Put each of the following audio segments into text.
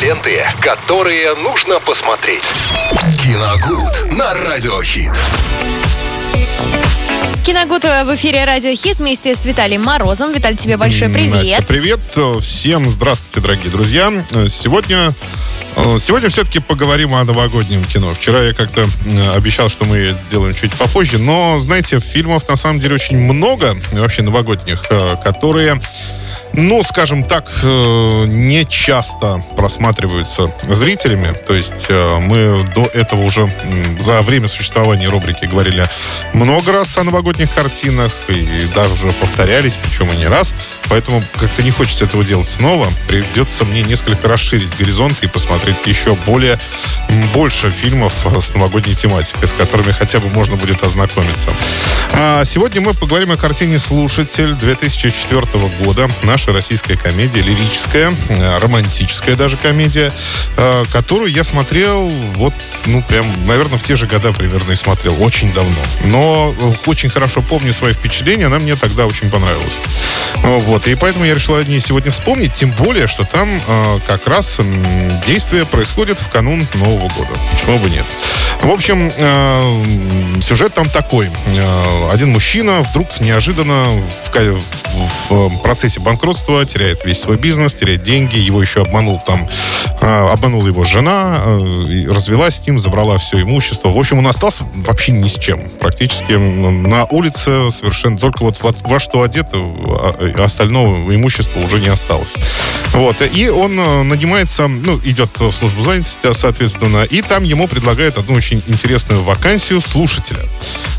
ленты, которые нужно посмотреть. Киногуд на Радиохит. Киногуд в эфире Радио Хит вместе с Виталием Морозом. Виталий, тебе большой привет. Настя, привет. Всем здравствуйте, дорогие друзья. Сегодня Сегодня все-таки поговорим о новогоднем кино. Вчера я как-то э, обещал, что мы это сделаем чуть попозже, но, знаете, фильмов на самом деле очень много, вообще новогодних, э, которые ну, скажем так, э, не часто просматриваются зрителями. То есть э, мы до этого уже за время существования рубрики говорили много раз о новогодних картинах и даже уже повторялись, причем и не раз. Поэтому как-то не хочется этого делать снова. Придется мне несколько расширить горизонт и посмотреть еще более больше фильмов с новогодней тематикой, с которыми хотя бы можно будет ознакомиться. А сегодня мы поговорим о картине «Слушатель» 2004 года. Наша российская комедия, лирическая, э, романтическая даже комедия, э, которую я смотрел вот, ну, прям, наверное, в те же года примерно и смотрел. Очень давно. Но э, очень хорошо помню свои впечатления. Она мне тогда очень понравилась. Вот. И поэтому я решил о ней сегодня вспомнить. Тем более, что там как раз действие происходит в канун Нового года. Почему бы нет? В общем, сюжет там такой. Один мужчина вдруг неожиданно в, в процессе банкротства теряет весь свой бизнес, теряет деньги, его еще обманул там, обманула его жена, развелась с ним, забрала все имущество. В общем, он остался вообще ни с чем. Практически на улице совершенно только вот во, во что одет, а, остального имущества уже не осталось. Вот. И он нанимается, ну, идет в службу занятости, соответственно, и там ему предлагают одну очень интересную вакансию слушателя.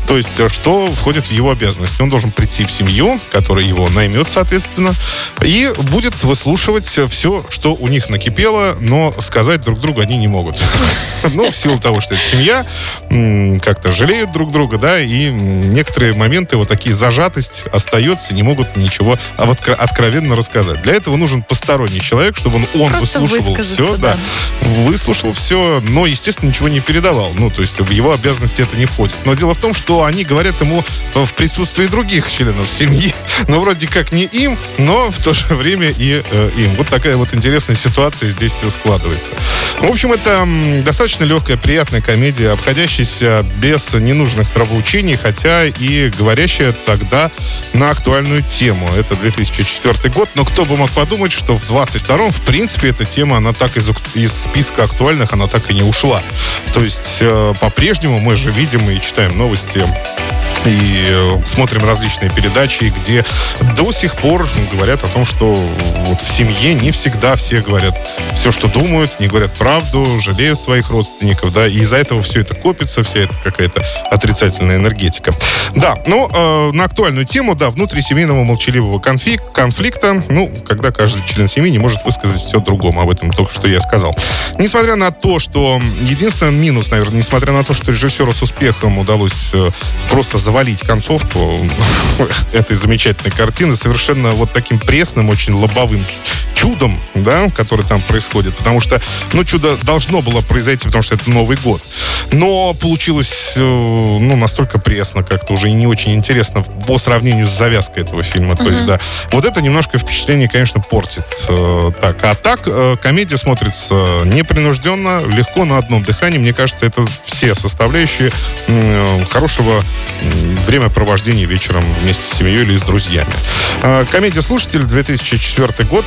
То есть, э, что входит в его обязанности? Он должен прийти в семью, которая его наймет, соответственно, и будет выслушивать все, что у них накипело, но сказать друг другу они не могут. Ну, в силу того, что это семья, как-то жалеют друг друга, да, и некоторые моменты, вот такие зажатость остается, не могут ничего откровенно рассказать. Для этого нужен посторонний человек, чтобы он, он выслушивал все, да, выслушал все, но, естественно, ничего не передавал. Ну, то есть в его обязанности это не входит. Но дело в том, что они говорят ему в присутствии других членов семьи, но вроде как не им, но в то же время и э, им. Вот такая вот интересная ситуация здесь складывается. В общем, это достаточно легкая, приятная комедия, обходящаяся без ненужных травоучений, хотя и говорящая тогда на актуальную тему. Это 2004 год, но кто бы мог подумать, что в 22-м, в принципе, эта тема, она так из, из списка актуальных, она так и не ушла. То есть э, по-прежнему. Мы же видим и читаем новости и э, смотрим различные передачи, где до сих пор говорят о том, что вот в семье не всегда все говорят все, что думают, не говорят правду, жалеют своих родственников, да, и из-за этого все это копится, вся эта какая-то отрицательная энергетика. Да, ну, э, на актуальную тему, да, внутрисемейного молчаливого конфлик, конфликта, ну, когда каждый член семьи не может высказать все другому, об этом только что я сказал. Несмотря на то, что единственный минус, наверное, несмотря на то, что режиссеру с успехом удалось э, просто завалить концовку этой замечательной картины совершенно вот таким пресным, очень лобовым чудом, да, который там происходит, потому что, ну, чудо должно было произойти, потому что это Новый год. Но получилось, э, ну, настолько пресно как-то уже и не очень интересно по сравнению с завязкой этого фильма. Mm-hmm. То есть, да, вот это немножко впечатление, конечно, портит. Э, так, а так э, комедия смотрится непринужденно, легко на одном дыхании. Мне кажется, это все составляющие хорошего времяпровождения вечером вместе с семьей или с друзьями. Комедия «Слушатель» 2004 год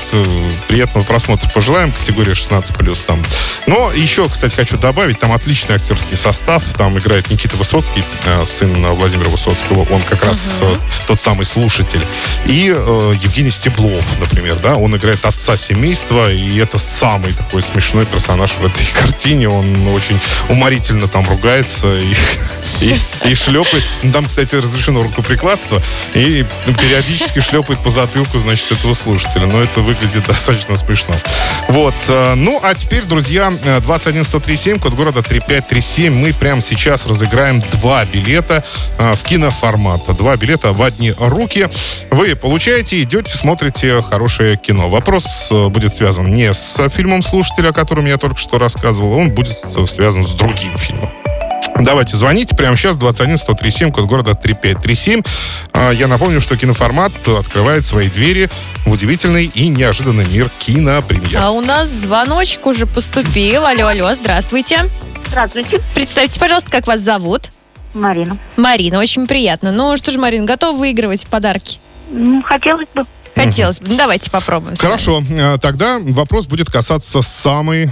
приятного просмотра пожелаем, категория 16+. Там. Но еще, кстати, хочу добавить, там отличный актерский состав, там играет Никита Высоцкий, э, сын Владимира Высоцкого, он как раз uh-huh. тот самый слушатель. И э, Евгений Стеблов, например, да, он играет отца семейства, и это самый такой смешной персонаж в этой картине, он очень уморительно там ругается и и, и шлепает. Ну, там, кстати, разрешено рукоприкладство. И периодически шлепает по затылку, значит, этого слушателя. Но это выглядит достаточно смешно. Вот. Э, ну, а теперь, друзья, 21137, код города 3537. Мы прямо сейчас разыграем два билета э, в киноформат. Два билета в одни руки. Вы получаете, идете, смотрите хорошее кино. Вопрос э, будет связан не с фильмом слушателя, о котором я только что рассказывал, он будет связан с другим фильмом. Давайте, звоните прямо сейчас, 21 137, код города 3537. А, я напомню, что киноформат открывает свои двери в удивительный и неожиданный мир кинопремьер. А у нас звоночек уже поступил. Алло, алло, здравствуйте. Здравствуйте, Представьте, пожалуйста, как вас зовут? Марина. Марина, очень приятно. Ну что ж, Марина, готова выигрывать подарки? Ну, хотелось бы. Хотелось бы. Ну, давайте попробуем. с. Хорошо, э, тогда вопрос будет касаться самой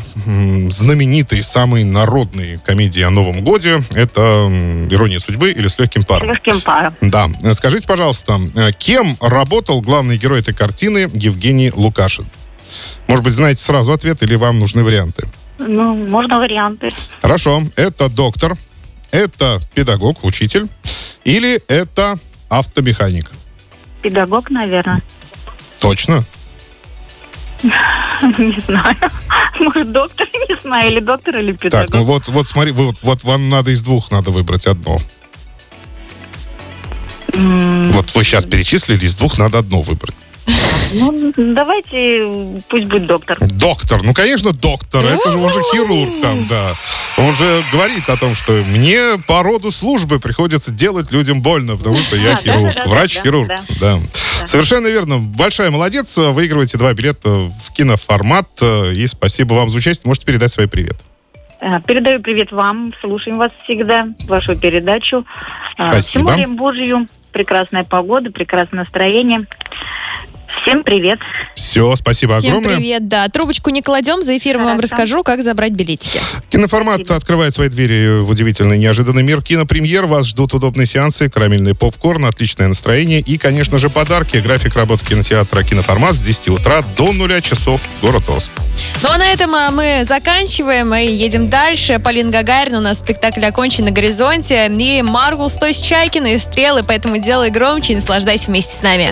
знаменитой, самой народной комедии о Новом Годе. Это «Ирония судьбы» или «С легким С паром». легким паром. Да. Э, Скажите, пожалуйста, э, кем работал главный герой этой картины Евгений Лукашин? Может быть, знаете сразу ответ или вам нужны варианты? Ну, можно варианты. Хорошо. Это доктор, это педагог, учитель, или это автомеханик? Педагог, наверное. Точно? Не знаю. Может, доктор, не знаю, или доктор, или Так, ну педагог. вот, вот смотри, вот, вот вам надо из двух надо выбрать одно. Вот вы сейчас перечислили, из двух надо одно выбрать. Ну, давайте, пусть будет доктор. Доктор, ну, конечно, доктор. Это же он же хирург там, да. Он же говорит о том, что мне по роду службы приходится делать людям больно, потому что я хирург. Врач-хирург. Да. Совершенно верно. Большая молодец. Выигрываете два билета в киноформат. И спасибо вам за участие. Можете передать свой привет. Э, Передаю привет вам, слушаем вас всегда, вашу передачу. Э, Спасибо. Более Божью, прекрасная погода, прекрасное настроение. Всем привет. Все, спасибо Всем огромное. привет, да. Трубочку не кладем, за эфиром вам Хорошо. расскажу, как забрать билетики. Киноформат открывает свои двери в удивительный неожиданный мир кинопремьер. Вас ждут удобные сеансы, карамельный попкорн, отличное настроение и, конечно же, подарки. График работы кинотеатра «Киноформат» с 10 утра до 0 часов. Город Орск. Ну а на этом а, мы заканчиваем и едем дальше. Полин Гагарин, у нас спектакль окончен на горизонте. И Маргул, стой с Чайкиной, стрелы, поэтому делай громче и наслаждайся вместе с нами.